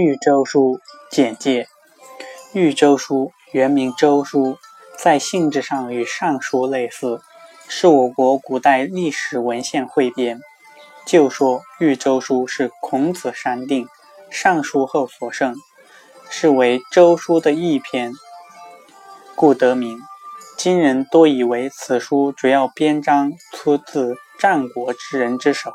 豫州书简介：豫州书原名周书，在性质上与尚书类似，是我国古代历史文献汇编。旧说豫州书是孔子删定，尚书后所剩，是为周书的一篇，故得名。今人多以为此书主要编章出自战国之人之手。